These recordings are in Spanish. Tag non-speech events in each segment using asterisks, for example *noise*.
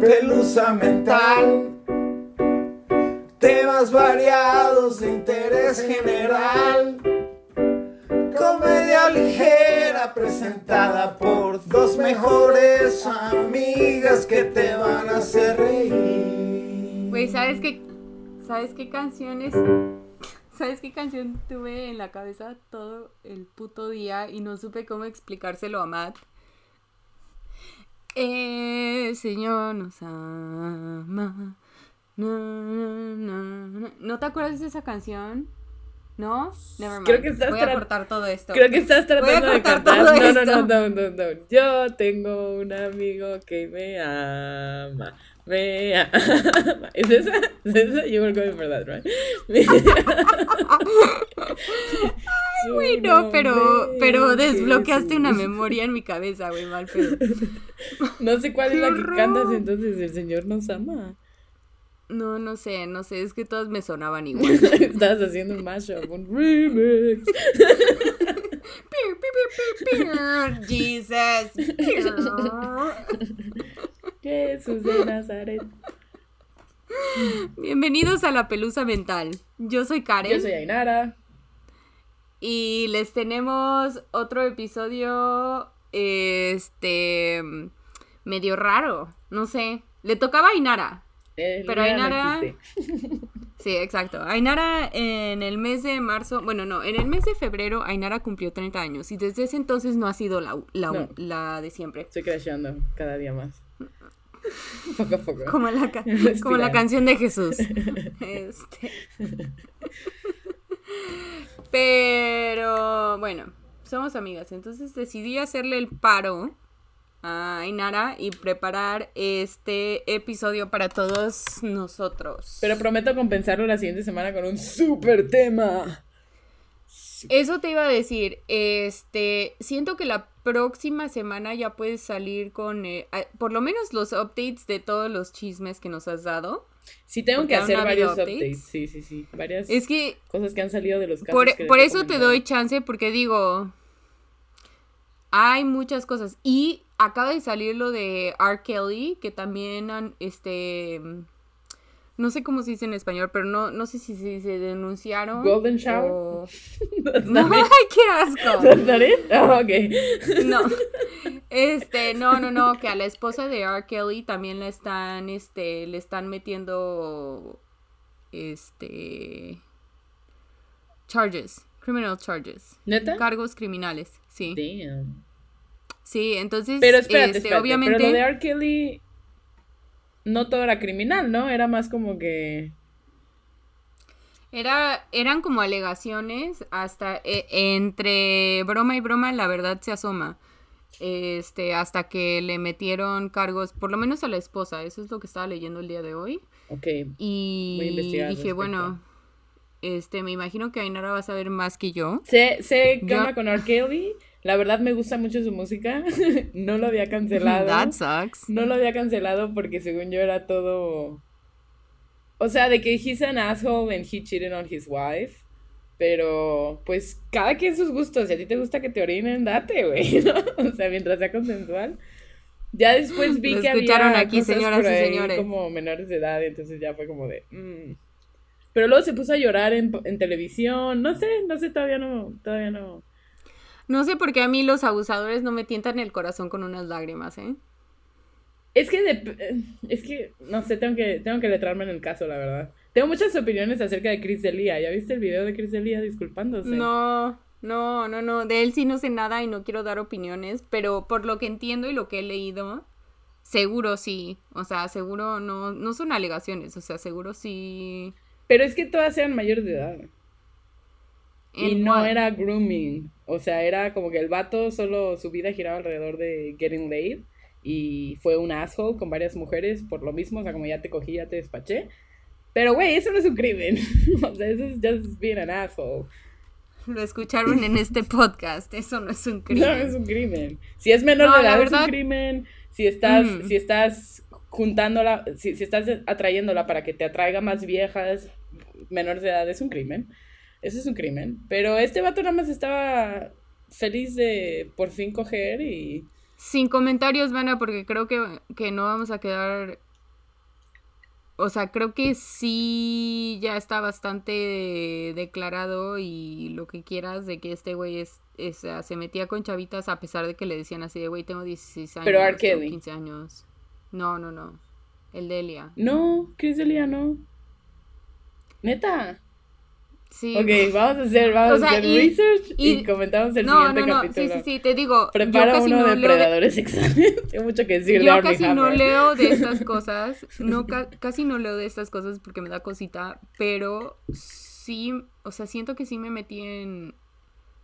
pelusa mental. Temas variados de interés general. Comedia ligera presentada por dos mejores amigas que te van a hacer reír. Güey, ¿sabes qué? ¿Sabes qué canciones? *laughs* ¿Sabes qué canción tuve en la cabeza todo el puto día y no supe cómo explicárselo a Matt? El Señor nos ama. Na, na, na. ¿No te acuerdas de esa canción? ¿No? Never mind. Creo que estás Voy a cortar todo esto. Creo que estás tratando de cortar cantar. todo No, no, no, no, no, no. Yo tengo un amigo que me ama. Me ama. *laughs* ¿Es esa? ¿Es esa? You were going for that, right? *laughs* *laughs* Güey, no, pero, pero es desbloqueaste una *laughs* memoria en mi cabeza, güey, mal pedo. *laughs* No sé *laughs* cuál es ¡Qué la que cantas entonces. El Señor nos ama. No, no sé, no sé, es que todas me sonaban igual. Estás haciendo un mashup, un remix. Jesus. Jesús de Nazaret. Bienvenidos a la pelusa mental. Yo soy Karen Yo soy Ainara. Y les tenemos otro episodio este medio raro, no sé. Le tocaba a Ainara. Eh, Pero no Ainara-. *laughs* Sí, exacto. Ainara en el mes de marzo, bueno, no, en el mes de febrero Ainara cumplió 30 años y desde ese entonces no ha sido la, la, No. la de siempre. Estoy crashando cada día más. *laughs* Poco a poco. Como la, *laughs* como la canción de Jesús. Este. Pero bueno, somos amigas. Entonces decidí hacerle el paro a Ainara y preparar este episodio para todos nosotros. Pero prometo compensarlo la siguiente semana con un super tema. Eso te iba a decir, este, siento que la próxima semana ya puedes salir con, eh, por lo menos los updates de todos los chismes que nos has dado. Sí, tengo que hacer no varios updates. updates. Sí, sí, sí. Varias Es que cosas que han salido de los casos. por, que por eso te doy chance, porque digo, hay muchas cosas. Y acaba de salir lo de R. Kelly, que también han, este, no sé cómo se dice en español, pero no, no sé si, se denunciaron. Golden shower. o- *laughs* No, *laughs* it. ¡ay, qué asco! *laughs* That's not it? Oh, ok. No. Este, no, no, no, que a la esposa de R. Kelly también le están, este, le están metiendo, este, charges, criminal charges, ¿Neta? cargos criminales, sí. Damn. Sí, entonces, Pero espérate, este, espérate. obviamente, Pero lo de R. Kelly no todo era criminal, ¿no? Era más como que... era, eran como alegaciones hasta, e- entre broma y broma, la verdad se asoma. Este, hasta que le metieron cargos, por lo menos a la esposa, eso es lo que estaba leyendo el día de hoy. Ok. Y Voy a investigar dije, respecto. bueno, este, me imagino que Ainara va a saber más que yo. Sé, sé qué Yo- con R. Kelly. La verdad me gusta mucho su música. *laughs* no lo había cancelado. *laughs* That sucks. No lo había cancelado porque según yo era todo... O sea, de que he's an asshole and he cheated on his wife. Pero, pues, cada quien sus gustos. Si a ti te gusta que te orinen, date, güey, *laughs* ¿no? O sea, mientras sea consensual. Ya después vi Lo que escucharon había aquí, cosas señoras por y señores. como menores de edad, entonces ya fue como de... mm. Pero luego se puso a llorar en, en televisión. No sé, no sé, todavía no, todavía no. No sé por qué a mí los abusadores no me tientan el corazón con unas lágrimas, ¿eh? Es que, dep- eh, es que, no sé, tengo que, tengo que letrarme en el caso, la verdad. Tengo muchas opiniones acerca de Chris Delia. ¿Ya viste el video de Chris Delia disculpándose? No, no, no, no. De él sí no sé nada y no quiero dar opiniones, pero por lo que entiendo y lo que he leído, seguro sí. O sea, seguro no, no son alegaciones, o sea, seguro sí. Pero es que todas eran mayores de edad. Y no what? era grooming. O sea, era como que el vato solo su vida giraba alrededor de getting laid. Y fue un asshole con varias mujeres por lo mismo. O sea, como ya te cogí, ya te despaché. Pero, güey, eso no es un crimen. *laughs* o sea, eso es just being an asshole. Lo escucharon en este podcast, eso no es un *laughs* crimen. No, es un crimen. Si es menor No, de edad, es verdad- un crimen. Si estás, Mm. si estás juntándola, si, si estás atrayéndola para que te atraiga más viejas, menores de edad, es un crimen. Eso es un crimen. Pero este vato nada más estaba feliz de por fin coger y... Sin comentarios, Vana, porque creo que, que no vamos a quedar o sea, creo que sí ya está bastante declarado y lo que quieras de que este güey es, es- se metía con chavitas a pesar de que le decían así de güey, tengo 16 años. Pero R. o Kelly. 15 años. No, no, no. El de Elia. No, Chris D'Elia no. Neta. Sí. Ok, vamos a hacer, vamos O sea, a hacer y- research y, y- comentamos el No, siguiente no, no. capítulo. Sí, sí, sí. Te digo, yo Prepara casi uno no de de- predadores sexuales. *laughs* Tengo mucho que decir de Yo casi no leo de estas *laughs* cosas, no ca- casi no leo de estas cosas porque me da cosita, pero sí, o sea, siento que sí me metí en,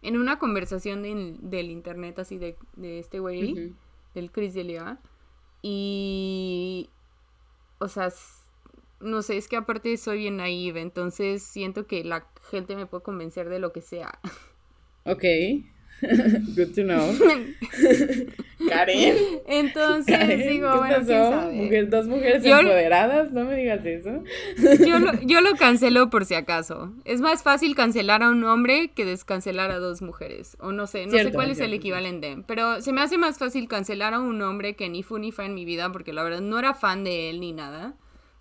en una conversación del, del internet así de, de este güey, Ujú. del Chris Delia, y, o sea, no sé, es que aparte soy bien naive, entonces siento que la gente me puede convencer de lo que sea. Ok. *laughs* Good to know. *laughs* Karen. Entonces Karen, digo, ¿qué bueno, quién pasó? sabe. Mujer- dos mujeres Yo- empoderadas, no me digas eso. Yo lo, yo lo cancelo por si acaso. Es más fácil cancelar a un hombre que descancelar a dos mujeres. O no sé, no sé cuál es el equivalente. Pero se me hace más fácil cancelar a un hombre que ni fu ni fa en mi vida porque la verdad no era fan de él ni nada.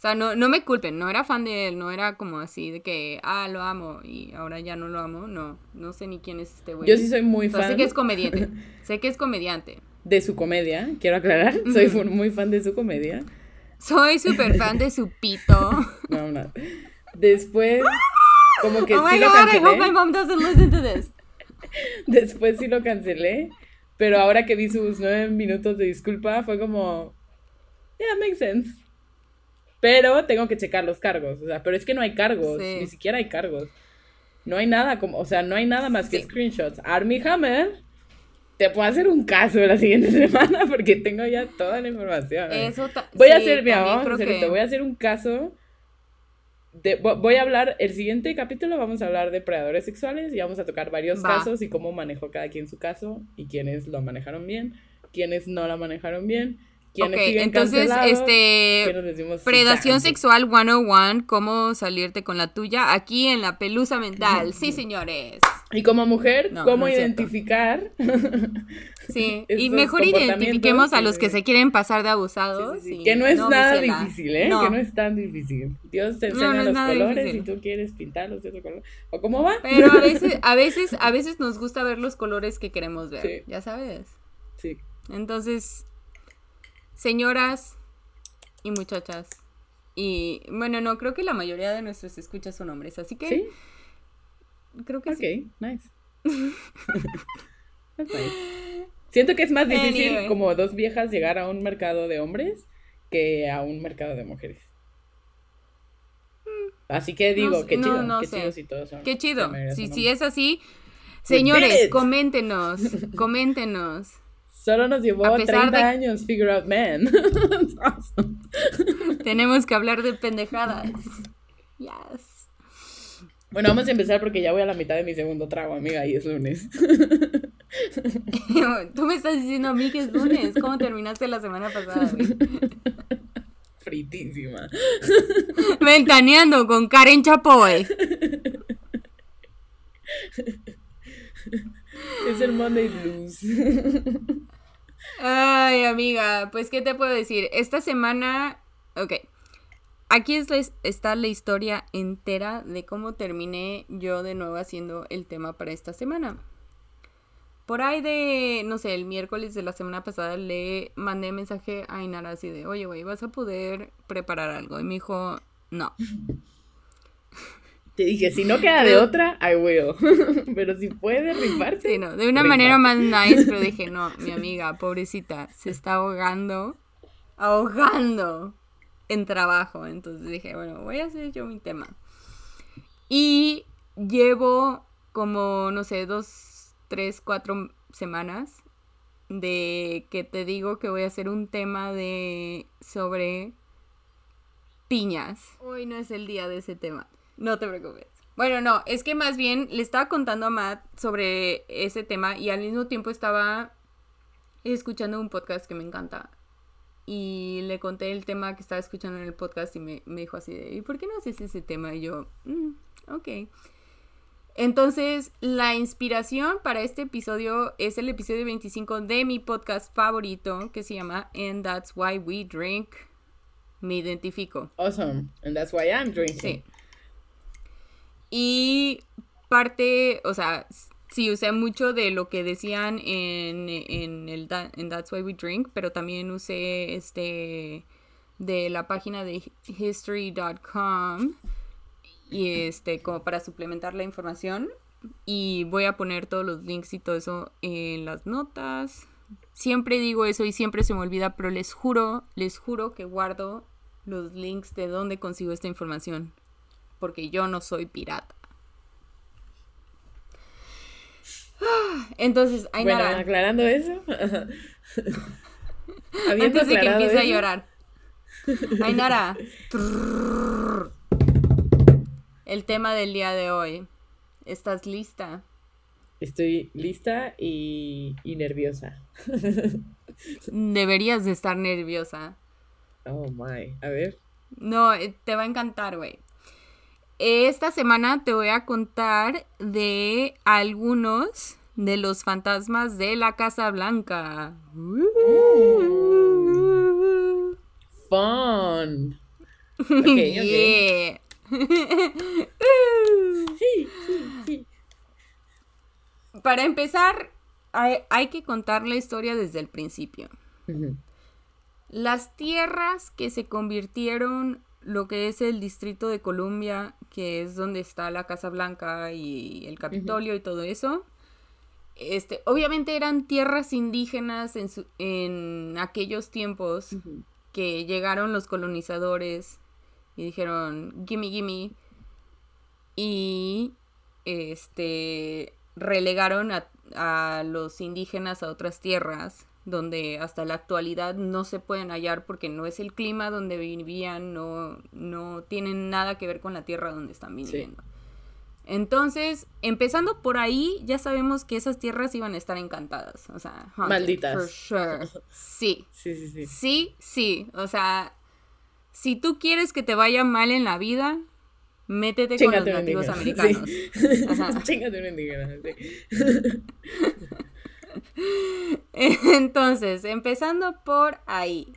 Sea, no, no me culpen, no era fan de él, no era como así de que, ah, lo amo y ahora ya no lo amo. No, no sé ni quién es este güey. Yo sí soy muy O sea, fan sé que es comediante. *laughs* sé que es comediante. de su comedia, quiero aclarar. Soy muy fan de su comedia. Soy súper fan de su pito. *laughs* No, no. Después, como que oh my sí lo god, I hope my cancelé. mom doesn't listen to this. *laughs* Después sí lo cancelé. Pero ahora que vi sus nueve minutos de disculpa, fue como. Yeah, makes sense. Pero tengo que checar los cargos. O sea, pero es que no hay cargos. Sí. Ni siquiera hay cargos. No hay nada como. O sea, no hay nada más que Sí. screenshots. Army Hammer. Te puedo hacer un caso la siguiente *laughs* semana porque tengo ya toda la información. Eso Voy a sí, hacer, mira, también vamos a hacer que- esto. Voy a hacer un caso. De, vo- voy a hablar, el siguiente capítulo vamos a hablar de predadores sexuales y vamos a tocar varios Va. casos y cómo manejó cada quien su caso y quiénes lo manejaron bien, quiénes no lo manejaron bien, Ok, entonces, este, Predación "Sí, sexual 101, cómo salirte con la tuya, aquí en la pelusa mental. Sí, señores. Y como mujer, No, cómo no identificar. *laughs* Sí, y mejor identifiquemos a los que se quieren pasar de abusados. sí, sí. y Que no es nada difícil, ¿eh? Que no es tan difícil. Dios te enseña los colores difícil. y tú quieres pintarlos de otro color. ¿O cómo va? Pero a veces, *laughs* a veces, a veces nos gusta ver los colores que queremos ver, Sí. ya sabes. Sí. Entonces, señoras y muchachas. Y bueno, no, creo que la mayoría de nuestros escuchas son hombres, así que ¿Sí? creo que sí. Ok, nice. Nice. Siento que es más difícil Anyway. como dos viejas llegar a un mercado de hombres que a un mercado de mujeres. Así que digo, Mm. qué no, chido, no qué sé. chido si todos son. Qué chido. Si, es así, did señores, coméntenos, *laughs* coméntenos. Solo nos llevó a pesar 30 de- años figure out *laughs* awesome. Tenemos que hablar de pendejadas. Yes. Bueno, vamos a empezar porque ya voy a la mitad de mi segundo trago, amiga, y es lunes. *laughs* Tú me estás diciendo a mí que es lunes. ¿Cómo terminaste la semana pasada? güey? Fritísima. Ventaneando con Karen Chapoy. Es el Monday Blues. Ay, amiga, pues ¿qué te puedo decir? Esta semana, ok, aquí es está la historia entera de cómo terminé yo de nuevo haciendo el tema para esta semana. Por ahí de, no sé, el miércoles de la semana pasada le mandé mensaje a Inara así de, oye, güey, ¿vas a poder preparar algo? Y me dijo, no. Te dije, si no queda de otra, I will. *laughs* Pero si puede rifarse. Sí, no, de una manera más nice, pero dije, no, mi amiga, pobrecita, se está ahogando, ahogando en trabajo. Entonces dije, bueno, voy a hacer yo mi tema. Y llevo como, no sé, dos, tres, cuatro semanas de que te digo que voy a hacer un tema de sobre piñas. Hoy no es el día de ese tema. No te preocupes. Bueno, no, es que más bien le estaba contando a Matt sobre ese tema y al mismo tiempo estaba escuchando un podcast que me encanta. Y le conté el tema que estaba escuchando en el podcast y me, me dijo así de, ¿y por qué no haces ese tema? Y yo, "Mm, ok. Entonces, la inspiración para este episodio es el episodio 25 de mi podcast favorito que se llama And That's Why We Drink. me identifico. Awesome. And that's why I'm drinking. Sí. Y parte, o sea, sí usé mucho de lo que decían en, en el en That's Why We Drink, pero también usé este de la página de history.com y este como para suplementar la información y voy a poner todos los links y todo eso en las notas. Siempre digo eso y siempre se me olvida, pero les juro, les juro que guardo los links de dónde consigo esta información, porque yo no soy pirata. *sighs* Entonces, Ainara. Bueno, aclarando eso. *laughs* Antes de que empiece a llorar. Ainara. *laughs* El tema del día de hoy. ¿Estás lista? Estoy lista y, y nerviosa. *laughs* Deberías de estar nerviosa. Oh my. A ver. No, eh, te va a encantar, güey. Esta semana te voy a contar de algunos de los fantasmas de la Casa Blanca. Fun. Okay, *laughs* Para empezar, hay, que contar la historia desde el principio. Las tierras que se convirtieron lo que es el Distrito de Columbia, que es donde está la Casa Blanca y el Capitolio y todo eso. Este, obviamente eran tierras indígenas en, en aquellos tiempos que llegaron los colonizadores y dijeron, gimme, gimme. Y este relegaron a, a los indígenas a otras tierras donde hasta la actualidad no se pueden hallar porque no es el clima donde vivían, no, no tienen nada que ver con la tierra donde están viviendo. Entonces, empezando por ahí, ya sabemos que esas tierras iban a estar encantadas. O sea, malditas. Sí. Sí, sí, sí. Sí, sí. O sea, si tú quieres que te vaya mal en la vida, métete con los nativos americanos. *laughs* Chingate un indígena, *laughs* *laughs* Entonces, empezando por ahí.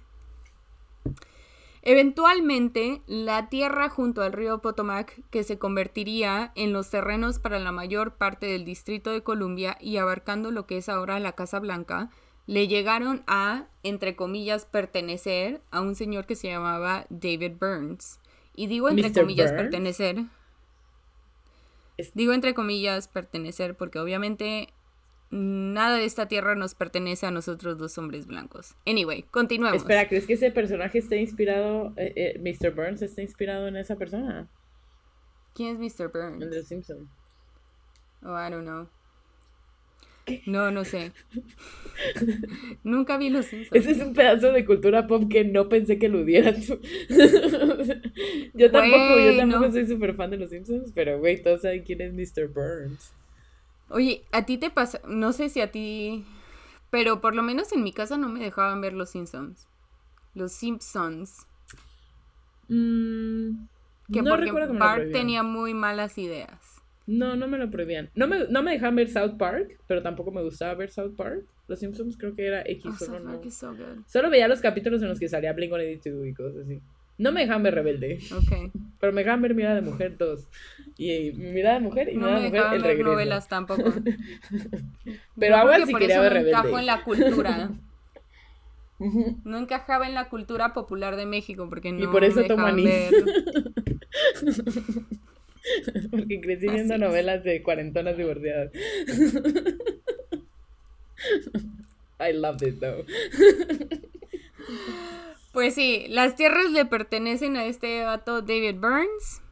Eventualmente, la tierra junto al río Potomac, que se convertiría en los terrenos para la mayor parte del Distrito de Columbia y abarcando lo que es ahora la Casa Blanca, le llegaron a, entre comillas, pertenecer a un señor que se llamaba David Burns. Y digo entre comillas pertenecer. Digo entre comillas pertenecer porque obviamente nada de esta tierra nos pertenece a nosotros dos hombres blancos. Anyway, continuemos. Espera, ¿crees que ese personaje está inspirado, eh, eh, Mr. Burns está inspirado en esa persona? ¿Quién es Mr. Burns? En The Simpsons. Oh, I don't know. No, no sé. *laughs* Nunca vi Los Simpsons. Ese es un pedazo de cultura pop que no pensé que lo hubiera *laughs* yo tampoco, yo tampoco soy súper fan de Los Simpsons, pero güey, todos saben quién es Mr. Burns. Oye, a ti te pasa, no sé si a ti, pero por lo menos en mi casa no me dejaban ver los Simpsons. Los Simpsons. Mm, que porque Bart tenía muy malas ideas. No, no me lo prohibían. No me, no me dejaban ver South Park, pero tampoco me gustaba ver South Park. Los Simpsons creo que era X oh, solo no. Solo veía los capítulos en los que salía Blink-182 y cosas así. No me dejan ver Rebelde. Ok. Pero me dejan ver Mirada de Mujer 2. Y Mirada de Mujer y no Mirada de Mujer el regreso. novelas tampoco. *laughs* Pero no, ahora sí quería ver Rebelde. No encajo en la cultura. *laughs* No encajaba en la cultura popular de México porque no Y por eso tomo anís. *laughs* porque crecí viendo novelas de cuarentonas divorciadas. I loved it though. Pues sí, las tierras le pertenecen a este vato David Burns.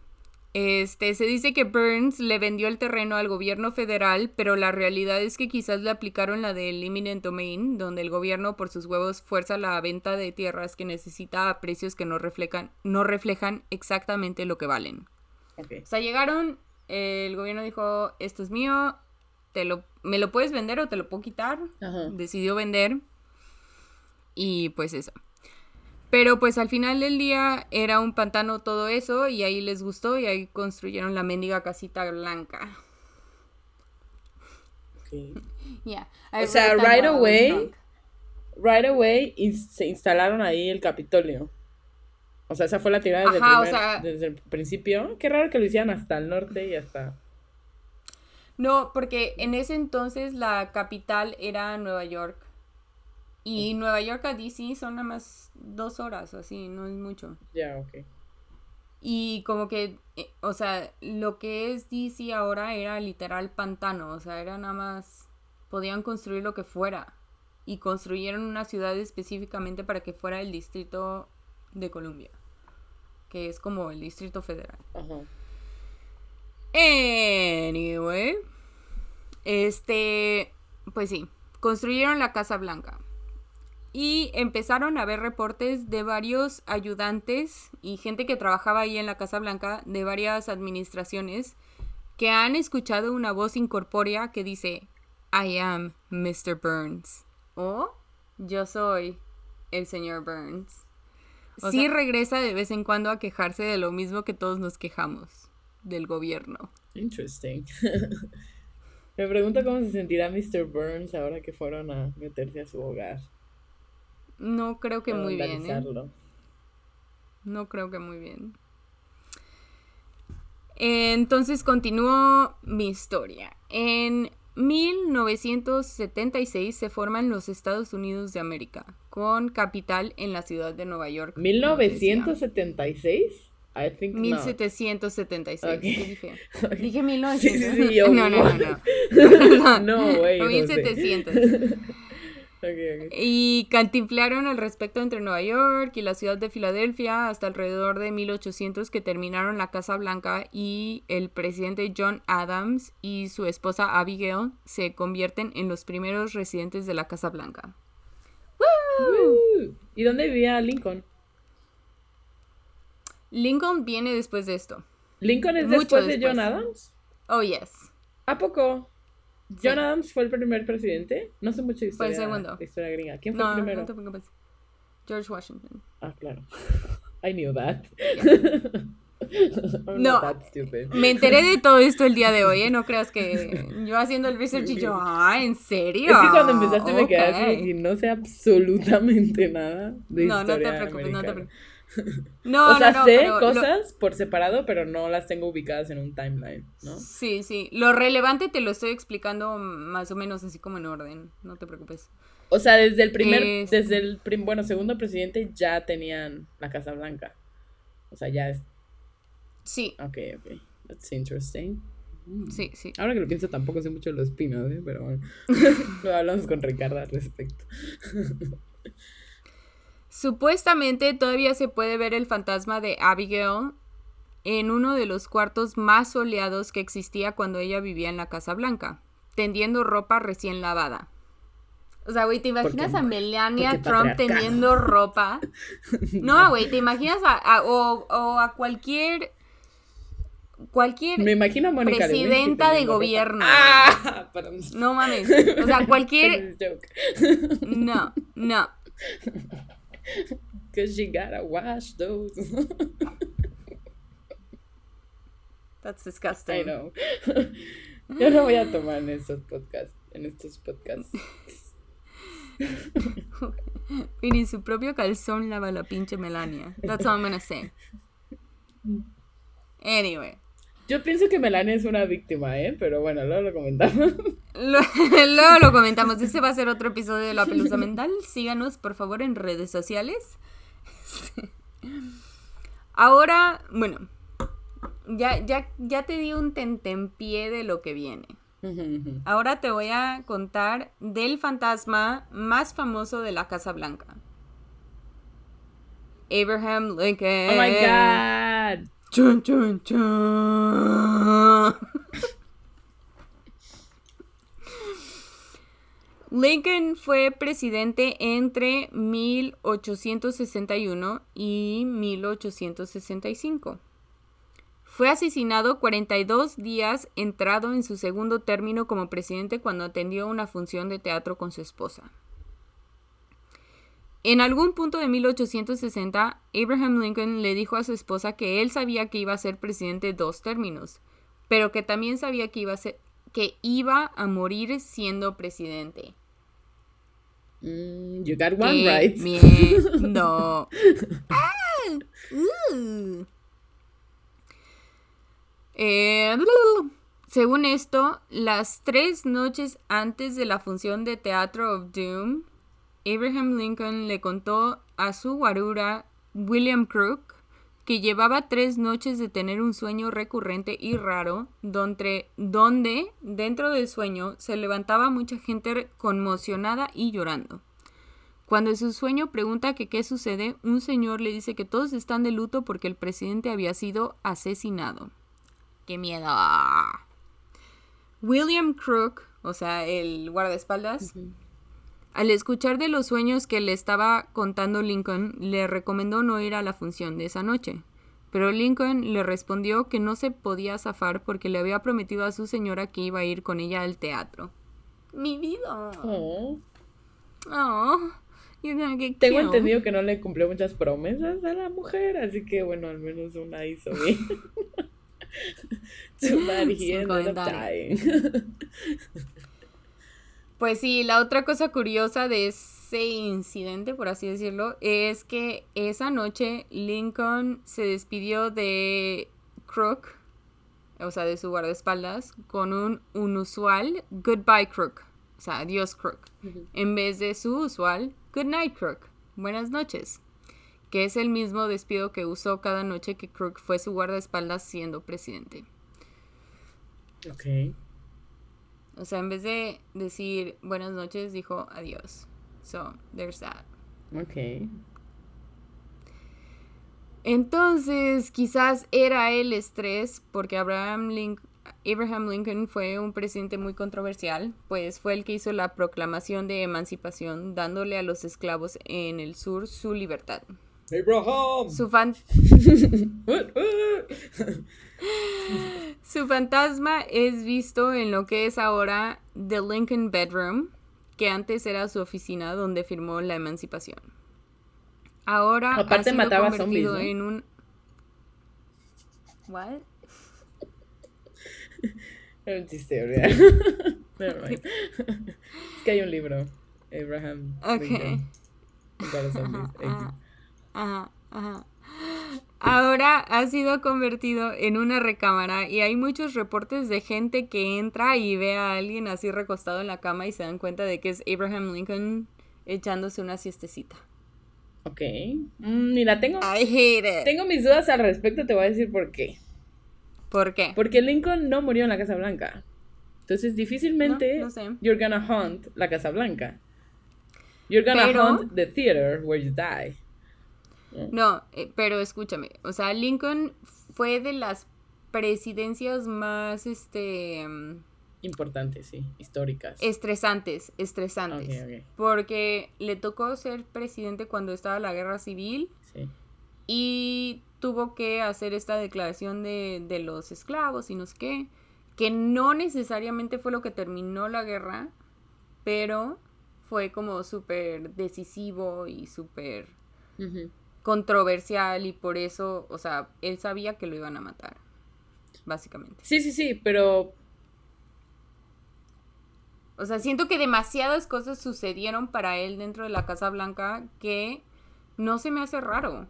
Este, se dice que Burns le vendió el terreno al gobierno federal, pero la realidad es que quizás le aplicaron la del eminent domain, donde el gobierno por sus huevos fuerza la venta de tierras que necesita a precios que no reflejan, no reflejan exactamente lo que valen. O sea, llegaron, el gobierno dijo, esto es mío, te lo, me lo puedes vender o te lo puedo quitar. Decidió vender. Y pues eso. Pero pues al final del día era un pantano todo eso y ahí les gustó y ahí construyeron la mendiga casita blanca. *laughs* o sea, right away, right away se instalaron ahí el Capitolio. O sea, esa fue la tirada desde, Ajá, el, primer- sea- desde el principio. Qué raro que lo hicieran hasta el norte y hasta... No, porque en ese entonces la capital era Nueva York. Y Nueva York a DC son nada más dos horas o así, no es mucho. Ya, ok. Y como que, eh, o sea, lo que es DC ahora era literal pantano, o sea, era nada más, podían construir lo que fuera. Y construyeron una ciudad específicamente para que fuera el distrito de Columbia, que es como el distrito federal. Ajá. Anyway, este, pues sí, construyeron la Casa Blanca. Y empezaron a ver reportes de varios ayudantes y gente que trabajaba ahí en la Casa Blanca de varias administraciones que han escuchado una voz incorpórea que dice, I am Mr. Burns. O yo soy el señor Burns. O sí sea- regresa de vez en cuando a quejarse de lo mismo que todos nos quejamos del gobierno. Interesting. *laughs* Me pregunto cómo se sentirá Mr. Burns ahora que fueron a meterse a su hogar. No creo que muy bien, ¿eh? No creo que muy bien. Entonces continúo mi historia. En 1976 se forman los Estados Unidos de América, con capital en la ciudad de Nueva York. como decía. ¿1976? I think no. 1776. Ok. ¿Qué dije? *laughs* Ok. Dije 1900. Sí, sí, sí, *laughs* no, no, no, what? no. No, *laughs* güey, José. 1700. Y cantinflaron al respecto entre Nueva York y la ciudad de Filadelfia hasta alrededor de 1800 que terminaron la Casa Blanca y el presidente John Adams y su esposa Abigail se convierten en los primeros residentes de la Casa Blanca. ¿Y dónde vivía Lincoln? Lincoln viene después de esto. ¿Lincoln es Mucho después de John. Adams? Oh, yes. ¿A poco? ¿John Sí. Adams fue el primer presidente? No sé mucho de Fue el historia, segundo. de historia gringa. ¿Quién fue No, el no primero? te preocupes. George Washington. Ah, claro. *laughs* I knew that. *laughs* No. that. Me enteré de todo esto el día de hoy, ¿eh? No creas que *laughs* yo haciendo el research y yo, ah, ¿en serio? Es que cuando empezaste me quedé así que no sé absolutamente nada de No, no te historia preocupes, no te americana. preocupes. *laughs* No, o sea, no, no, sé lo- cosas por separado, pero no las tengo ubicadas en un timeline, ¿no? Sí, sí. Lo relevante te lo estoy explicando más o menos así como en orden. No te preocupes. O sea, desde el primer, Es- desde el prim- bueno, segundo presidente ya tenían la Casa Blanca. O sea, ya es, Sí, ok, ok. That's interesting. Mm. sí, sí. Ahora que lo pienso tampoco sé mucho de los pinos, ¿eh? Pero bueno. *laughs* *laughs* Luego hablamos con Ricardo al respecto. Supuestamente todavía se puede ver el fantasma de Abigail en uno de los cuartos más soleados que existía cuando ella vivía en la Casa Blanca, tendiendo ropa recién lavada. O sea, güey, ¿te imaginas a Melania Trump teniendo ropa? *laughs* No, güey, ¿te imaginas a, a- o, o a cualquier cualquier Me imagino a presidenta de gobierno? ¡Ah! *laughs* Perdón. No mames. O sea, cualquier *laughs* no, no. Cause she gotta wash those. That's disgusting. I know. Yo no voy a tomar *laughs* en estos podcasts. En estos podcasts. Y ni su propio calzón lava la pinche Melania. That's all I'm gonna say. *laughs* Anyway. Yo pienso que Melania es una víctima, ¿eh? Pero bueno, luego lo comentamos. *laughs* Luego lo comentamos. Ese va a ser otro episodio de La Pelusa Mental. Síganos, por favor, en redes sociales. *laughs* Ahora, bueno. Ya, ya, ya te di un tentempié de lo que viene. *laughs* Ahora te voy a contar del fantasma más famoso de la Casa Blanca. Abraham Lincoln. Oh my god. Lincoln fue presidente entre 1861 y 1865. Fue asesinado 42 días entrado en su segundo término como presidente cuando atendió una función de teatro con su esposa. En algún punto de 1860, Abraham Lincoln le dijo a su esposa que él sabía que iba a ser presidente dos términos, pero que también sabía que iba a, ser, que iba a morir siendo presidente. Mm, you got one Qué right. miedo. *laughs* Ah, Uh. Eh, según esto, las tres noches antes de la función de Teatro of Doom, Abraham Lincoln le contó a su guarura William Crook que llevaba tres noches de tener un sueño recurrente y raro, donde, donde dentro del sueño se levantaba mucha gente conmocionada y llorando. Cuando en su sueño pregunta que qué sucede, un señor le dice que todos están de luto porque el presidente había sido asesinado. ¡Qué miedo! William Crook, o sea, el guardaespaldas, al escuchar de los sueños que le estaba contando Lincoln, le recomendó no ir a la función de esa noche. Pero Lincoln le respondió que no se podía zafar porque le había prometido a su señora que iba a ir con ella al teatro. Mi vida. Oh. Oh, you're gonna get Tengo entendido que no le cumplió muchas promesas a la mujer, así que bueno, al menos una hizo bien. Somebody Sin ended up dying. Pues sí, la otra cosa curiosa de ese incidente, por así decirlo, es que esa noche Lincoln se despidió de Crook, o sea, de su guardaespaldas, con un inusual Goodbye Crook, o sea, adiós Crook, en vez de su usual Good Night Crook, buenas noches, que es el mismo despido que usó cada noche que Crook fue su guardaespaldas siendo presidente. Ok. O sea, en vez de decir buenas noches, dijo adiós. So, there's that. Ok. Entonces, quizás era el estrés, porque Abraham, Link- Abraham Lincoln fue un presidente muy controversial, pues fue el que hizo la proclamación de emancipación, dándole a los esclavos en el sur su libertad. Abraham. Su, fan- su fantasma es visto en lo que es ahora The Lincoln Bedroom, que antes era su oficina donde firmó la emancipación. Ahora ha Aparte sido mataba convertido zombies, ¿no? en un What? Era un chiste, ¿verdad? Never mind. Es que hay un libro. Abraham. Ok. Lincoln, los zombies. Ajá, ajá. Ahora ha sido convertido en una recámara y hay muchos reportes de gente que entra y ve a alguien así recostado en la cama y se dan cuenta de que es Abraham Lincoln echándose una siestecita. Ok. Mm, mira, tengo, I hate it. tengo mis dudas al respecto, te voy a decir por qué. ¿Por qué? Porque Lincoln no murió en la Casa Blanca. Entonces, difícilmente No, no sé. you're gonna hunt la Casa Blanca. You're gonna Pero- hunt the theater where you die. No, eh, pero escúchame, o sea, Lincoln fue de las presidencias más, este, mm, Importante, sí. Históricas. estresantes, estresantes. Porque le tocó ser presidente cuando estaba la guerra civil Sí. y tuvo que hacer esta declaración de, de los esclavos y no sé qué, que no necesariamente fue lo que terminó la guerra, pero fue como súper decisivo y súper. Controversial y por eso, o sea, él sabía que lo iban a matar, básicamente. Sí, sí, sí, pero O sea, siento que demasiadas cosas sucedieron para él dentro de la Casa Blanca que no se me hace raro.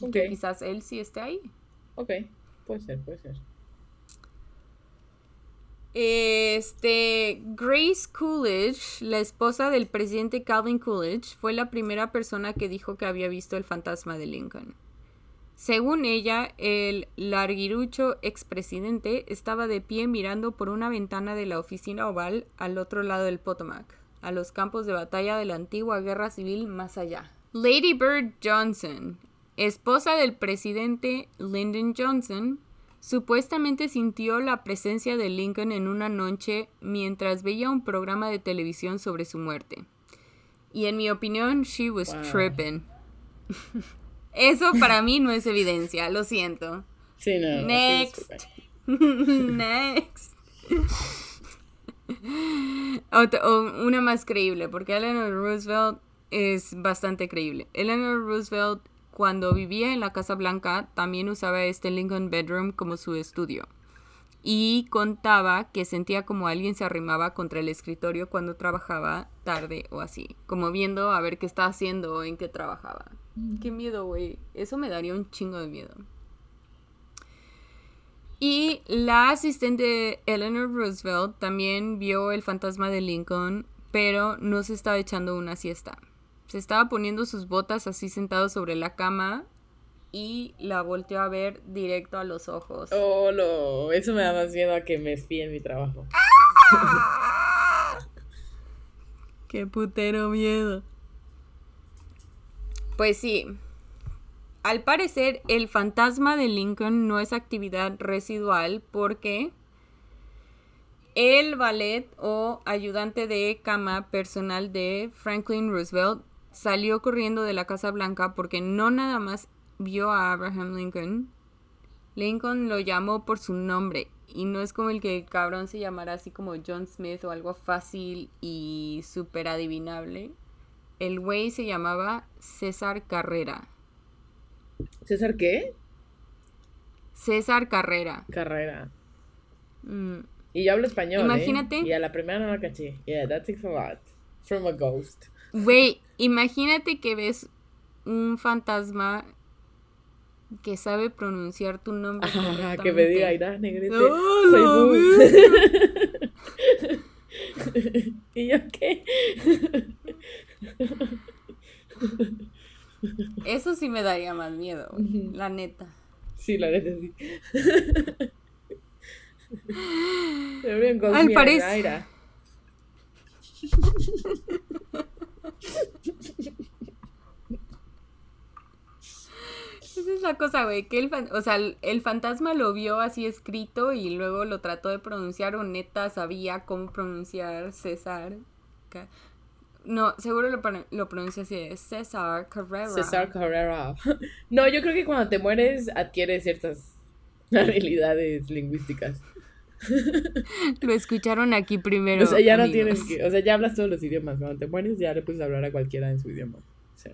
Ok. Que quizás él sí esté ahí. Ok, puede ser, puede ser. Este, Grace Coolidge, la esposa del presidente Calvin Coolidge, fue la primera persona que dijo que había visto el fantasma de Lincoln. Según ella, el larguirucho expresidente estaba de pie mirando por una ventana de la oficina oval al otro lado del Potomac, a los campos de batalla de la antigua guerra civil más allá. Lady Bird Johnson, esposa del presidente Lyndon Johnson, supuestamente sintió la presencia de Lincoln en una noche mientras veía un programa de televisión sobre su muerte. Y en mi opinión, she was Wow. tripping. *laughs* Eso para mí no es evidencia, lo siento. Sí, no. Next. *laughs* Next. O una más creíble, porque Eleanor Roosevelt es bastante creíble. Eleanor Roosevelt, cuando vivía en la Casa Blanca, también usaba este Lincoln Bedroom como su estudio. Y contaba que sentía como alguien se arrimaba contra el escritorio cuando trabajaba tarde o así, como viendo a ver qué está haciendo o en qué trabajaba. Qué miedo, güey. Eso me daría un chingo de miedo. Y la asistente Eleanor Roosevelt también vio el fantasma de Lincoln, pero no se estaba echando una siesta. Se estaba poniendo sus botas así sentado sobre la cama y la volteó a ver directo a los ojos. Oh, no. Eso me da más miedo a que me espíen mi trabajo. *laughs* Qué putero miedo. Pues sí. Al parecer, el fantasma de Lincoln no es actividad residual porque el ballet o ayudante de cama personal de Franklin Roosevelt salió corriendo de la Casa Blanca porque no nada más vio a Abraham Lincoln. Lincoln lo llamó por su nombre y no es como el que el cabrón se llamara así como John Smith o algo fácil y súper adivinable. El güey se llamaba César Carrera. ¿César qué? César Carrera. Carrera. Mm. Y yo hablo español. ¿eh? Imagínate. Y a la primera no la caché. Yeah, that takes a lot. From a ghost. Güey, imagínate que ves un fantasma que sabe pronunciar tu nombre. Ah, que me diga, Aida, negrete. ¡Oh, soy la Boo". *laughs* ¿Y yo qué? Eso sí me daría más miedo, güey, la neta. Sí, la neta sí. *laughs* Al me parec- Aira. Esa es la cosa, güey, que el, o sea, el, fantasma lo vio así escrito y luego lo trató de pronunciar o neta sabía cómo pronunciar César. No, seguro lo, lo pronuncia así, César Carrera. César Carrera. *laughs* No, yo creo que cuando te mueres adquieres ciertas *laughs* habilidades lingüísticas. Lo escucharon aquí primero. o sea, ya no tienes que, o sea, ya hablas todos los idiomas. Cuando te mueres ya le puedes hablar a cualquiera en su idioma. O sea,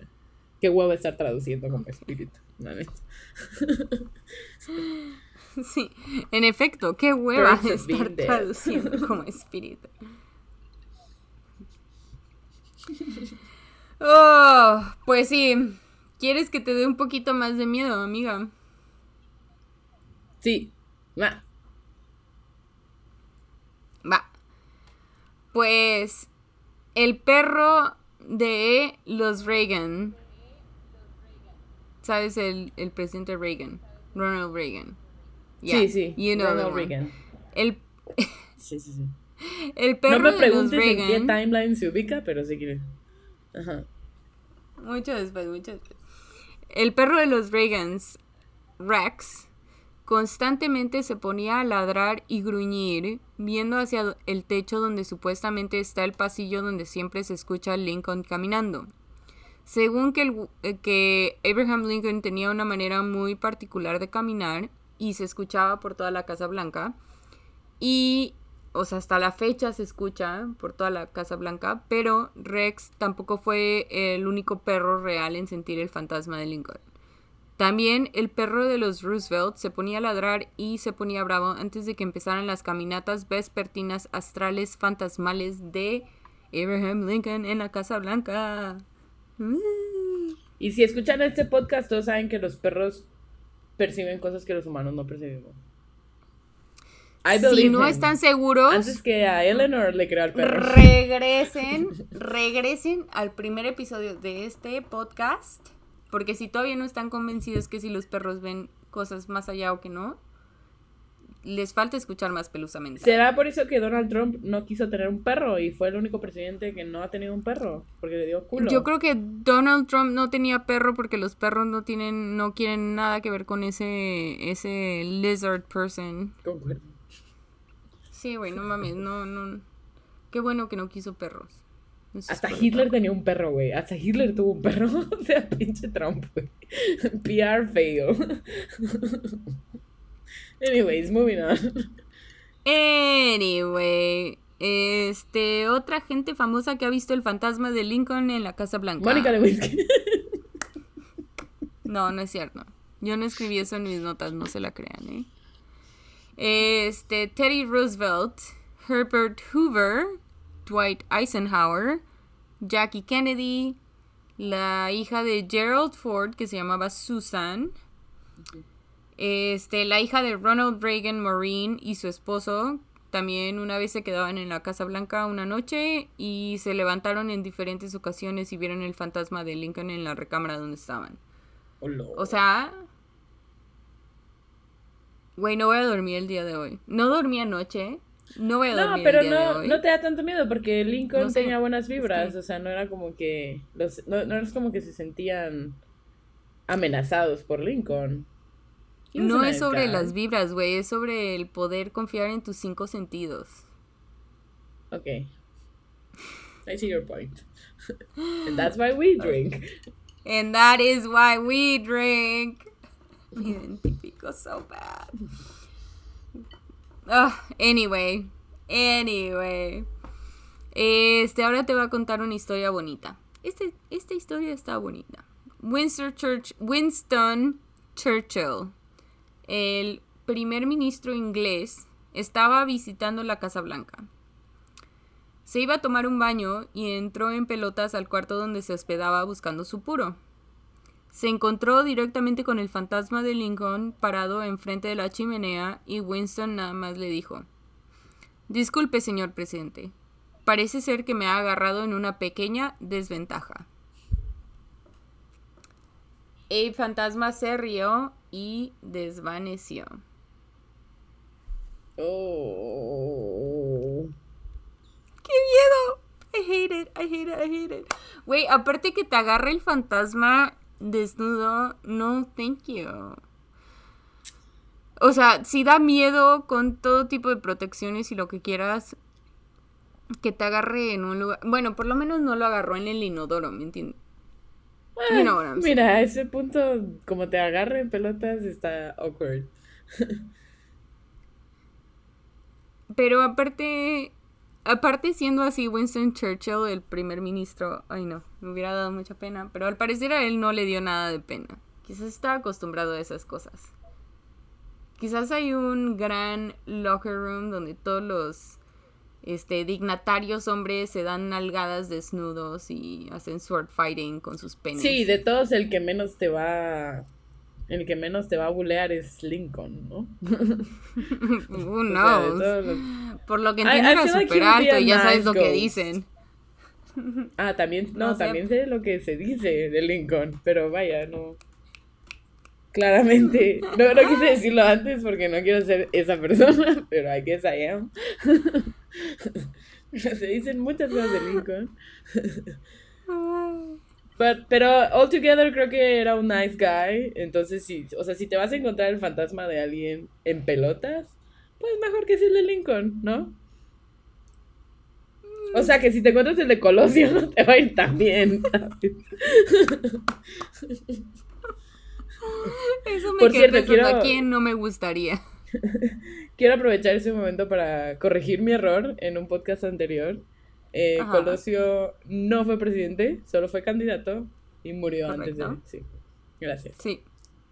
qué huevo estar traduciendo como espíritu. la neta. *laughs* Sí, en efecto, qué hueva estar traduciendo *laughs* como espíritu. Oh, pues sí. ¿Quieres que te dé un poquito más de miedo, amiga? Sí. Ma. Va. Pues el perro de los Reagan. ¿Sabes? El, el presidente Reagan. Ronald Reagan. Yeah, sí, sí. You know Ronald. Reagan. El, *laughs* Sí, sí, sí. el perro No me de los preguntes en qué timeline se ubica, pero sí que. Ajá. Mucho después, mucho después. El perro de los Reagans, Rex, constantemente se ponía a ladrar y gruñir, viendo hacia el techo donde supuestamente está el pasillo donde siempre se escucha Lincoln caminando. Según que, eh, que Abraham Lincoln tenía una manera muy particular de caminar y se escuchaba por toda la Casa Blanca, y, o sea, hasta la fecha se escucha por toda la Casa Blanca, pero Rex tampoco fue el único perro real en sentir el fantasma de Lincoln. También el perro de los Roosevelt se ponía a ladrar y se ponía bravo antes de que empezaran las caminatas vespertinas astrales fantasmales de Abraham Lincoln en la Casa Blanca. Y si escuchan este podcast, todos saben que los perros perciben cosas que los humanos no percibimos. Si no him. están seguros, Antes que a Eleanor le creo al perro. regresen, regresen al primer episodio de este podcast. Porque si todavía no están convencidos que si los perros ven cosas más allá o que no, les falta escuchar más pelusamente. ¿Será por eso que Donald Trump no quiso tener un perro y fue el único presidente que no ha tenido un perro? Porque le dio culo. Yo creo que Donald Trump no tenía perro porque los perros no tienen, no quieren nada que ver con ese, ese lizard person. Concuerdo. Sí, güey, no mames, no, no. Qué bueno que no quiso perros. Eso Hasta Hitler tenía un perro, güey. Hasta Hitler tuvo un perro. *laughs* o sea, pinche Trump, güey. PR fail. *laughs* Anyways, moving on. Anyway, este, otra gente famosa que ha visto el fantasma de Lincoln en la Casa Blanca. Mónica Lewinsky. *laughs* No, no es cierto. Yo no escribí eso en mis notas, no se la crean, ¿eh? Este, Teddy Roosevelt, Herbert Hoover, Dwight Eisenhower, Jackie Kennedy, la hija de Gerald Ford, que se llamaba Susan, este, la hija de Ronald Reagan Maureen y su esposo, también una vez se quedaban en la Casa Blanca una noche y se levantaron en diferentes ocasiones y vieron el fantasma de Lincoln en la recámara donde estaban. O sea, güey, no voy a dormir el día de hoy. No dormí anoche. No voy a dormir no, pero el día no, de hoy. no te da tanto miedo porque Lincoln No sé, tenía buenas vibras, que- o sea, no era como que los no, no es como que se sentían amenazados por Lincoln. No es sobre las vibras, güey, es sobre el poder confiar en tus cinco sentidos. Ok. I see your point. *laughs* And that's why we *laughs* drink. And that is why we drink. *laughs* Me identifico so bad. Anyway, anyway. Este, ahora te voy a contar una historia bonita. Este, esta historia está bonita. Winston Churchill, el primer ministro inglés, estaba visitando la Casa Blanca. Se iba a tomar un baño y entró en pelotas al cuarto donde se hospedaba buscando su puro. Se encontró directamente con el fantasma de Lincoln parado enfrente de la chimenea y Winston nada más le dijo, Disculpe, señor presidente, parece ser que me ha agarrado en una pequeña desventaja. El fantasma se rió y desvaneció. Oh. ¡Qué miedo! I hate it, I hate it, I hate it. Güey, aparte que te agarre el fantasma desnudo, no, thank you. O sea, si da miedo con todo tipo de protecciones y lo que quieras, que te agarre en un lugar. Bueno, por lo menos no lo agarró en el inodoro, ¿me entiendes? You know saying. Mira, a ese punto, como te agarre en pelotas, está awkward. *laughs* Pero aparte, aparte siendo así Winston Churchill, el primer ministro, ay no, me hubiera dado mucha pena, pero al parecer a él no le dio nada de pena. Quizás está acostumbrado a esas cosas. Quizás hay un gran locker room donde todos los este, dignatarios hombres se dan nalgadas desnudos y hacen sword fighting con sus penes. Sí, de todos el que menos te va. El que menos te va a bulear es Lincoln, ¿no? Who *laughs* O sea, de knows? los- Por lo que entiendo era súper alto y ya sabes lo que dicen. Ah, también, no, No sé. también sé lo que se dice de Lincoln, pero vaya, no. Claramente, no, no quise decirlo antes porque no quiero ser esa persona, *laughs* pero I guess I am. *laughs* se dicen muchas cosas de Lincoln. But, pero altogether creo que era un nice guy, entonces sí, o sea, si te vas a encontrar el fantasma de alguien en pelotas, pues mejor que sea el de Lincoln, ¿no? O sea, que si te encuentras el de Colosio *laughs* no te va a ir tan bien. *laughs* Eso me Por cierto, quiero- ¿a quién no me gustaría? *laughs* Quiero aprovechar ese momento para corregir mi error en un podcast anterior. Eh. Colosio no fue presidente, solo fue candidato y murió antes de... Sí, gracias. Sí,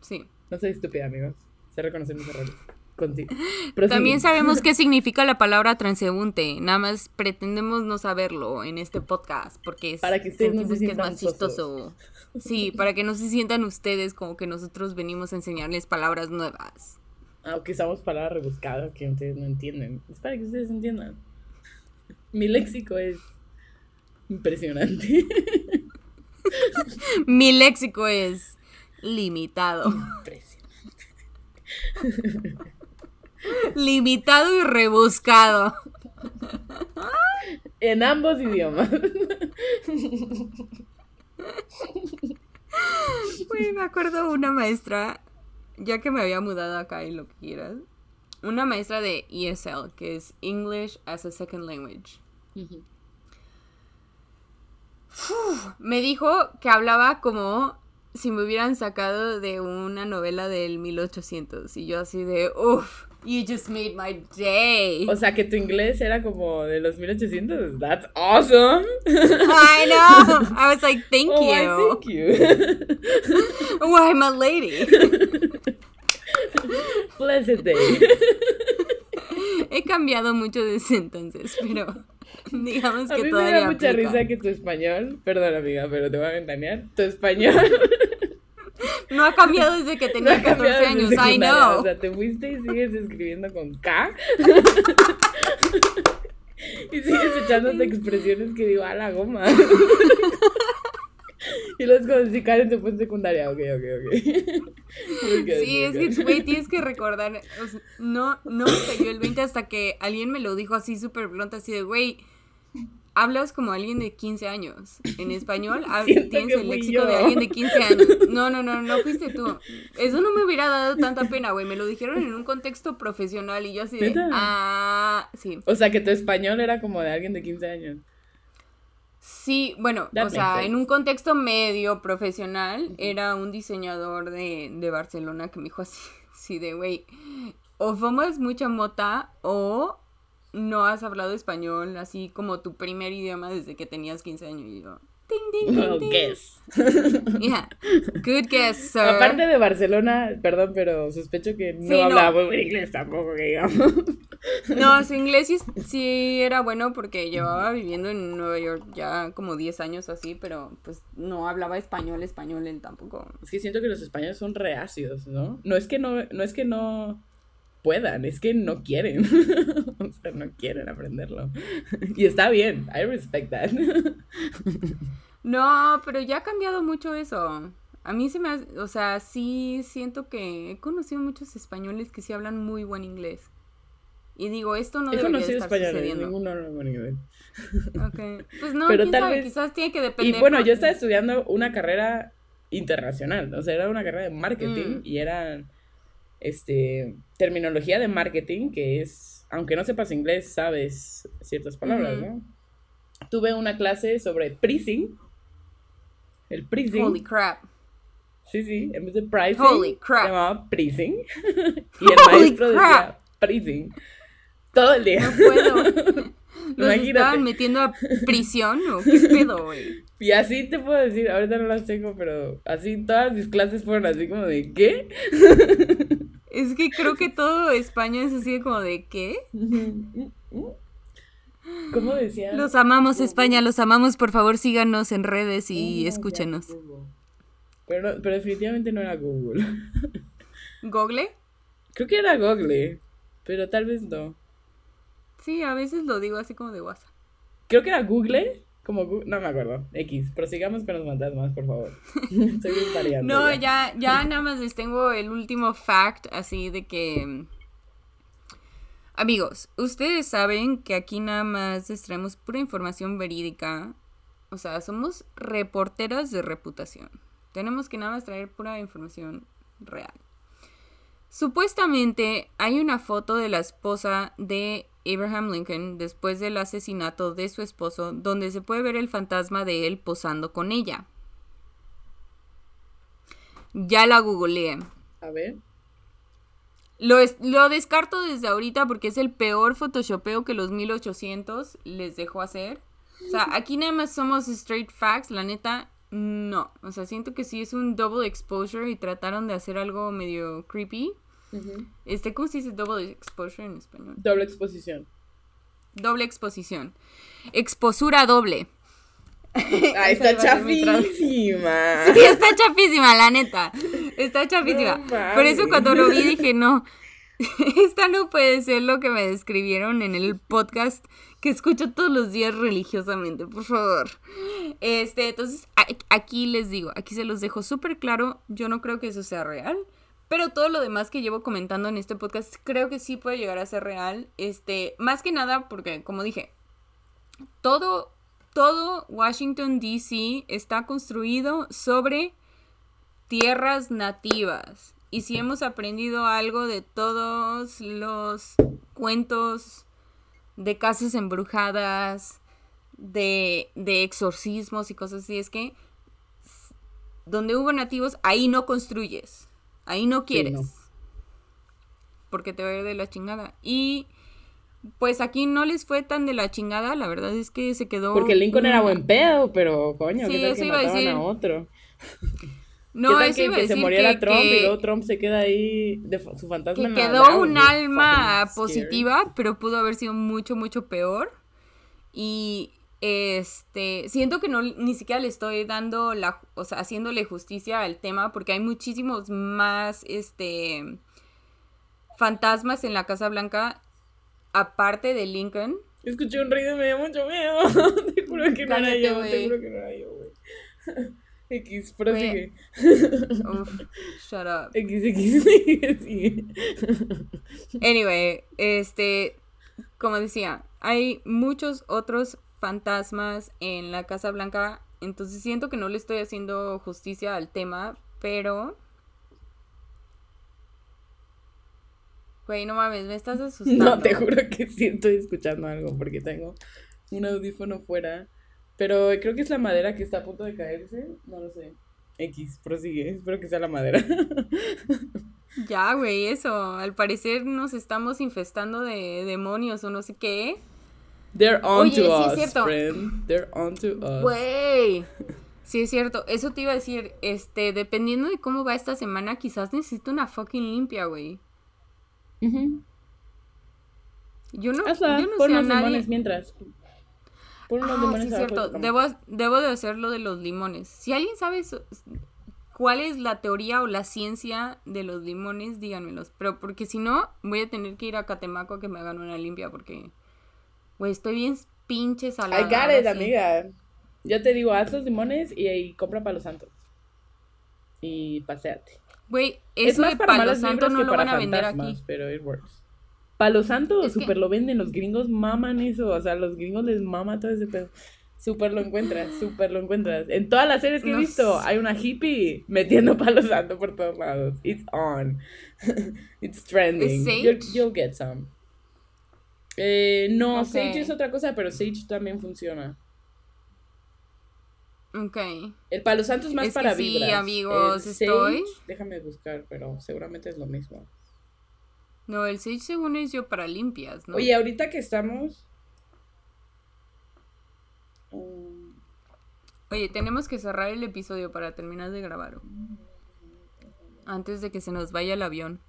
sí. No soy estúpida, amigos. Sé reconocer mis errores. Conti- *laughs* También sabemos qué *laughs* significa la palabra transeúnte. Nada más pretendemos no saberlo en este podcast porque es- Para que ustedes no se que es más chistoso. Sí, *laughs* para que no se sientan ustedes como que nosotros venimos a enseñarles palabras nuevas. Aunque usamos palabras rebuscadas que ustedes no entienden. Es para que ustedes entiendan. Mi léxico es impresionante. *laughs* Mi léxico es limitado. Impresionante. Limitado y rebuscado. En ambos idiomas. Güey, me acuerdo una maestra, ya que me había mudado acá y lo que quieras, una maestra de ESL, que es English as a Second Language. Me dijo que hablaba como si me hubieran sacado de una novela del 1800 y yo así de, uff, you just made my day. O sea, que tu inglés era como de los 1800. That's awesome. I know. I was like, thank Oh, you. thank you. Why, I'm a lady. Blessed day. He cambiado mucho desde entonces, pero *laughs* Digamos A que mí me todavía da mucha aplica. risa que tu español, perdón amiga, pero te voy a ventanear, tu español *laughs* No ha cambiado desde que *laughs* no tenía cambiado 14 años. I know. O sea, te fuiste y sigues escribiendo con K. y sigues echándote expresiones que digo, a la goma. *laughs* y como si Karen fue en secundaria, ok, ok, ok. *laughs* Good, Sí, es que, güey, tienes que recordar. o sea, no, no me cayó el 20 hasta que alguien me lo dijo así súper pronto, así de, güey, hablas como alguien de 15 años. En español tienes el léxico de alguien de 15 años. *laughs* No, no, no, no fuiste tú. Eso no me hubiera dado tanta pena, güey. Me lo dijeron en un contexto profesional y yo así de, ah, sí. O sea, que tu español era como de alguien de 15 años. Sí, bueno, That o sea, en un contexto medio profesional, era un diseñador de, de Barcelona que me dijo así, *laughs* así de, güey, o fumas mucha mota o no has hablado español así como tu primer idioma desde que tenías 15 años. Y yo, *laughs* ding, guess. *laughs* Yeah, good guess, sir. Aparte de Barcelona, perdón, pero sospecho que no Sí, no. hablaba muy buen inglés tampoco, que digamos. *laughs* No, su inglés sí, sí era bueno porque llevaba viviendo en Nueva York ya como 10 años así, pero pues no hablaba español, español él tampoco. Es que siento que los españoles son reacios, ¿no? No es que no, no es que no puedan, es que no quieren. *laughs* o sea, no quieren aprenderlo. *laughs* y está bien, I respect that. *laughs* No, pero ya ha cambiado mucho eso. A mí se me hace, o sea, sí siento que he conocido muchos españoles que sí hablan muy buen inglés. Y digo, esto no He debería conocido estar españoles, sucediendo. ninguno habla buen inglés. Ok. Pues no, Pero tal sabe, vez- quizás tiene que depender. Y bueno, yo estaba estudiando una carrera internacional, o sea, era una carrera de marketing Mm. y era este terminología de marketing que es, aunque no sepas inglés, sabes ciertas palabras. ¿no? Tuve una clase sobre pricing. El pricing. Holy crap. Sí, sí, en vez de pricing, Holy crap. se llamaba pricing. *laughs* y el Holy maestro decía crap. pricing. Todo el día. No puedo. *laughs* ¿Los estaban metiendo a prisión o qué pedo, güey? Y así te puedo decir, ahorita no las tengo, pero así todas mis clases fueron así como de ¿qué? *laughs* Es que creo que todo España es así como de ¿qué? *laughs* ¿Cómo decía? Los amamos España, los amamos, por favor síganos en redes y No, escúchenos. Pero, pero definitivamente no era Google. *laughs* ¿Google? Creo que era Google, pero tal vez no. Sí, a veces lo digo así como de WhatsApp. Creo que era Google, como no me acuerdo. X, prosigamos con los fantasmas, por favor. *laughs* Estoy variando No, ya, ya nada más les tengo el último fact así de que... Amigos, ustedes saben que aquí nada más les traemos pura información verídica. O sea, somos reporteras de reputación. Tenemos que nada más traer pura información real. Supuestamente hay una foto de la esposa de Abraham Lincoln después del asesinato de su esposo donde se puede ver el fantasma de él posando con ella. Ya la googleé. A ver. Lo, es- lo descarto desde ahorita porque es el peor photoshopeo que los 1800 les dejó hacer. O sea, aquí nada más somos straight facts, la neta, no. O sea, siento que sí es un double exposure y trataron de hacer algo medio creepy. Este, ¿cómo se dice double exposure en español? Doble exposición. Doble exposición. Exposura doble. *laughs* Está chafísima. *laughs* Sí, está chafísima, la neta. Está chafísima. No Por eso cuando lo vi *laughs* dije, no, esta no puede ser lo que me describieron en el podcast que escucho todos los días religiosamente, por favor. Este, entonces, aquí les digo, aquí se los dejo súper claro, yo no creo que eso sea real. Pero todo lo demás que llevo comentando en este podcast creo que sí puede llegar a ser real. Este, más que nada porque, como dije, todo, todo Washington, D.C. está construido sobre tierras nativas. Y si hemos aprendido algo de todos los cuentos de casas embrujadas, de, exorcismos y cosas así, es que donde hubo nativos, ahí no construyes, ahí no quieres. no. Porque te va a ir de la chingada. Y pues aquí no les fue tan de la chingada, la verdad es que se quedó... Porque Lincoln era buen pedo, pero coño, Sí, ¿qué tal eso que iba a decir. a otro? *laughs* No, ¿Qué tal que, iba se muriera que- Trump y luego Trump se queda ahí de su fantasma que quedó un alma positiva, pero pudo haber sido mucho, mucho peor. Y este, siento que no ni siquiera le estoy dando la, o sea, haciéndole justicia al tema porque hay muchísimos más este fantasmas en la Casa Blanca aparte de Lincoln. Escuché un ruido y me dio mucho miedo. *laughs* te juro que no era yo, te juro que no era yo, güey. *laughs* X, prosigue. Uf, shut up. *laughs* X, X, sigue. Anyway, este, como decía, hay muchos otros fantasmas en la Casa Blanca, entonces siento que no le estoy haciendo justicia al tema, pero... Güey, no mames, me estás *laughs* asustando. No, te juro que sí estoy escuchando algo porque tengo un audífono fuera. Pero creo que es la madera que está a punto de caerse. No lo sé. X, prosigue. Espero que sea la madera. *laughs* Ya, güey, eso. Al parecer nos estamos infestando de demonios o no sé qué. They're on Oye, to sí us, es cierto. friend. They're on to us. Güey. *laughs* Sí, es cierto. Eso te iba a decir. Este, dependiendo de cómo va esta semana, quizás necesito una fucking limpia, güey. Ujú. Yo no, Hazla, yo no pon sé a los nadie. limones mientras. Pon unos Ah, limones sí, es de cierto. Debo, debo de hacer lo de los limones. Si alguien sabe eso- cuál es la teoría o la ciencia de los limones, díganmelos. Pero porque si no, voy a tener que ir a Catemaco a que me hagan una limpia porque, güey, estoy bien pinche salada. I got it, amiga. Yo te digo, haz los limones y, y compra palo santo. Y paseate. Güey, Es eso más de para Palo Santo no que lo para van a vender fantasmas, aquí. pero it works. Palo santo Es que- super lo venden, los gringos maman eso, o sea, los gringos les mama todo ese pedo. Súper lo encuentras, súper lo encuentras. En todas las series que he visto, sé. hay una hippie metiendo palo santo por todos lados. It's on. *laughs* It's trending. ¿Es You'll, you'll get some. Eh, no, Ok. Sage es otra cosa, pero Sage también funciona. Ok. El palo santo es más Es que para sí, vibras. amigos, El estoy- Sage, déjame buscar, pero seguramente es lo mismo. No, el Sage según es yo para limpias, ¿no? Oye, ahorita que estamos. um, Oye, tenemos que cerrar el episodio para terminar de grabar. Antes de que se nos vaya el avión.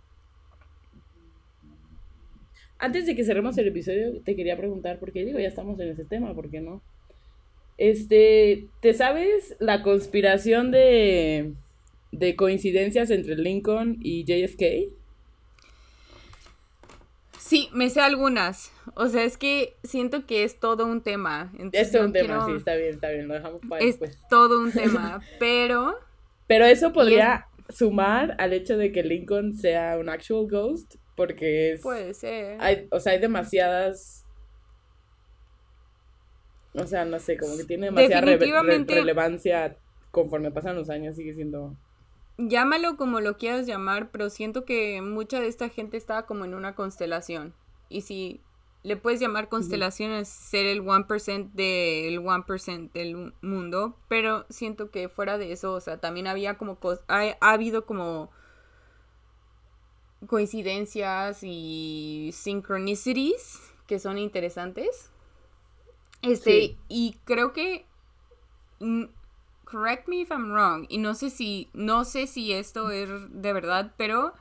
Antes de que cerremos el episodio, te quería preguntar, porque digo, ya estamos en ese tema, ¿por qué no? Este, ¿te sabes la conspiración de, de coincidencias entre Lincoln y JFK? Sí, me sé algunas. O sea, es que siento que es todo un tema. entonces es no un tema, quiero- sí, está bien, está bien, lo dejamos para Es después. todo un *laughs* tema, pero Pero eso podría sumar al hecho de que Lincoln sea un actual ghost, porque es... puede ser. Hay, o sea, hay demasiadas. O sea, no sé, como que tiene demasiada re- re- Definitivamente- relevancia conforme pasan los años, sigue siendo. Llámalo como lo quieras llamar, pero siento que mucha de esta gente estaba como en una constelación. Y si le puedes llamar constelación es ser el 1% del 1% del mundo, pero siento que fuera de eso, o sea, también había como ha, ha habido como coincidencias y synchronicities que son interesantes. Este, Sí. y creo que mm, correct me if I'm wrong, y no sé si no sé si esto es de verdad, pero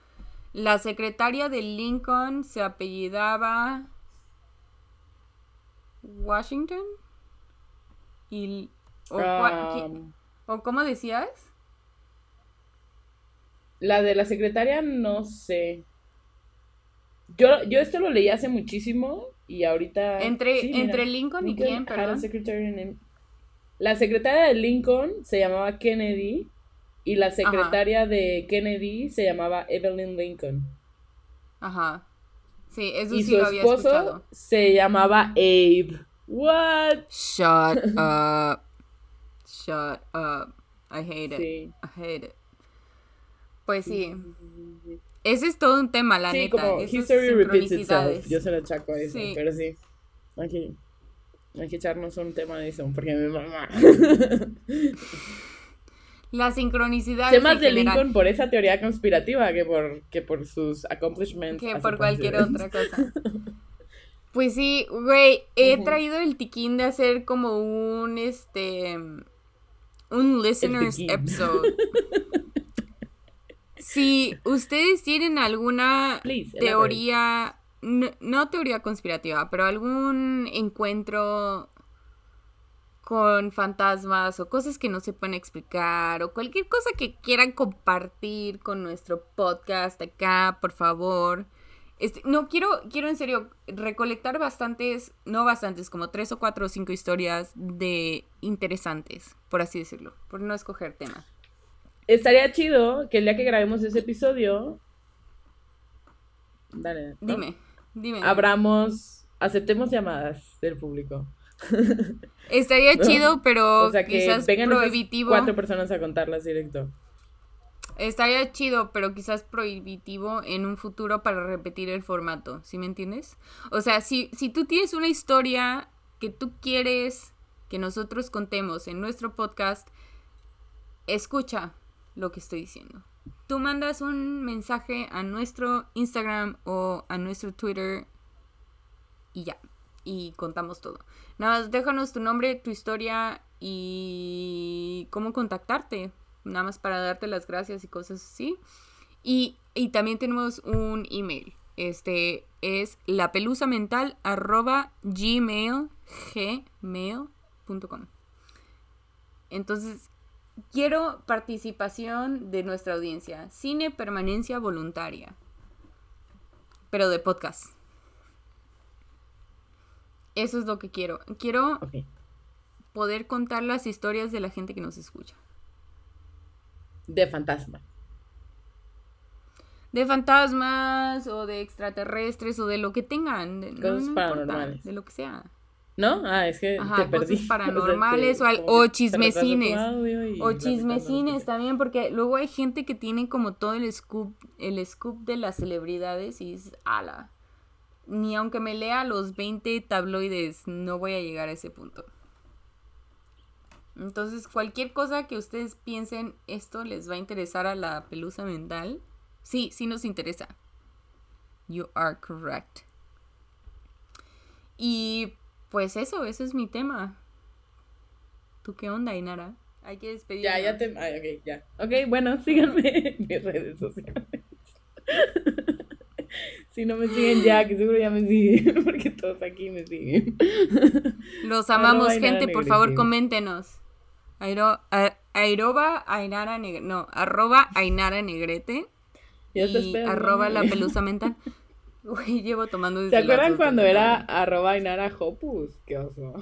la secretaria de Lincoln se apellidaba Washington y o, Um, o cómo decías? La de la secretaria, no sé. Yo, yo esto lo leí hace muchísimo y ahorita. Entre sí, mira, entre Lincoln y Lincoln quién, perdón. La secretaria de Lincoln se llamaba Kennedy y la secretaria de Kennedy se llamaba Evelyn Lincoln. Ajá. Sí, eso y sí su lo había esposo escuchado. se llamaba Abe. What? Shut *laughs* up. Shut up. I hate it. Sí. I hate it. Pues sí. Ese es todo un tema, la Sí, neta. como history repeats itself. Yo se lo achaco a eso, Sí. pero sí. Hay que, hay que echarnos un tema de eso, porque mi mamá. La *laughs* sincronicidad. sé más de Lincoln por esa teoría conspirativa que por, que por sus accomplishments. que por cualquier otra *laughs* cosa. Pues sí, güey, he traído el tiquín de hacer como un este un listeners episode. *laughs* Si ustedes tienen alguna Please, teoría no, no teoría conspirativa, pero algún encuentro con fantasmas o cosas que no se pueden explicar o cualquier cosa que quieran compartir con nuestro podcast acá, por favor. Este, no, quiero, quiero en serio recolectar bastantes, no bastantes, como tres o cuatro o cinco historias de interesantes, por así decirlo, por no escoger tema. Estaría chido que el día que grabemos ese episodio. Dale. ¿no? Dime, dime. Abramos. Aceptemos llamadas del público. *laughs* Estaría No. chido, pero o sea, que quizás vengan prohibitivo. cuatro personas a contarlas directo. Estaría chido, pero quizás prohibitivo en un futuro para repetir el formato, ¿sí me entiendes? O sea, si, si tú tienes una historia que tú quieres que nosotros contemos en nuestro podcast, escucha lo que estoy diciendo. Tú mandas un mensaje a nuestro Instagram o a nuestro Twitter y ya. Y contamos todo. Nada más déjanos tu nombre, tu historia y cómo contactarte. Nada más para darte las gracias y cosas así. Y, y también tenemos un email. Este es lapeluzamental arroba. Entonces, quiero participación de nuestra audiencia. Cine permanencia voluntaria. Pero de podcast. Eso es lo que quiero. Quiero poder contar las historias de la gente que nos escucha. De fantasma. De fantasmas o de extraterrestres o de lo que tengan. de- Cosas no paranormales. de lo que sea. ¿No? Ah, es que Ajá, te cosas perdí. *laughs* paranormales o o te chismecines. O chismecines también, porque luego hay gente que tiene como todo el scoop, el scoop de las celebridades y es ala. Ni aunque me lea los 20 tabloides, no voy a llegar a ese punto. Entonces, cualquier cosa que ustedes piensen, esto les va a interesar a la pelusa mental. Sí, sí nos interesa. You are correct. Y pues eso, eso es mi tema. ¿Tú qué onda, Inara? Hay que despedirnos. Ya, ya te. Ay, ok, ya. Ok, bueno, *laughs* síganme en mis redes sociales. *laughs* si no me siguen ya, que seguro ya me siguen, *laughs* porque todos aquí me siguen. Los amamos, gente. Por favor, coméntenos. Airo, a- aeroba Ainara Negrete. No, arroba Ainara Negrete. Ya y arroba la pelusa mental. Uy, llevo tomando ¿Se desde las acuerdan cuando era arroba Inara Hopus? Qué oso.